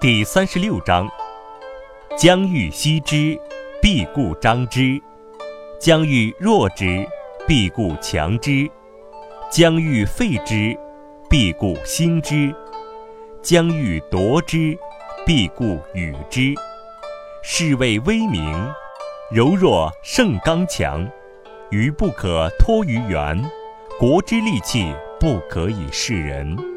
第三十六章将欲歙之必固张之将欲弱之必固强之将欲废之必固兴之将欲夺之必固与之是谓威名柔弱胜刚强愚不可脱于圆国之利器不可以示人。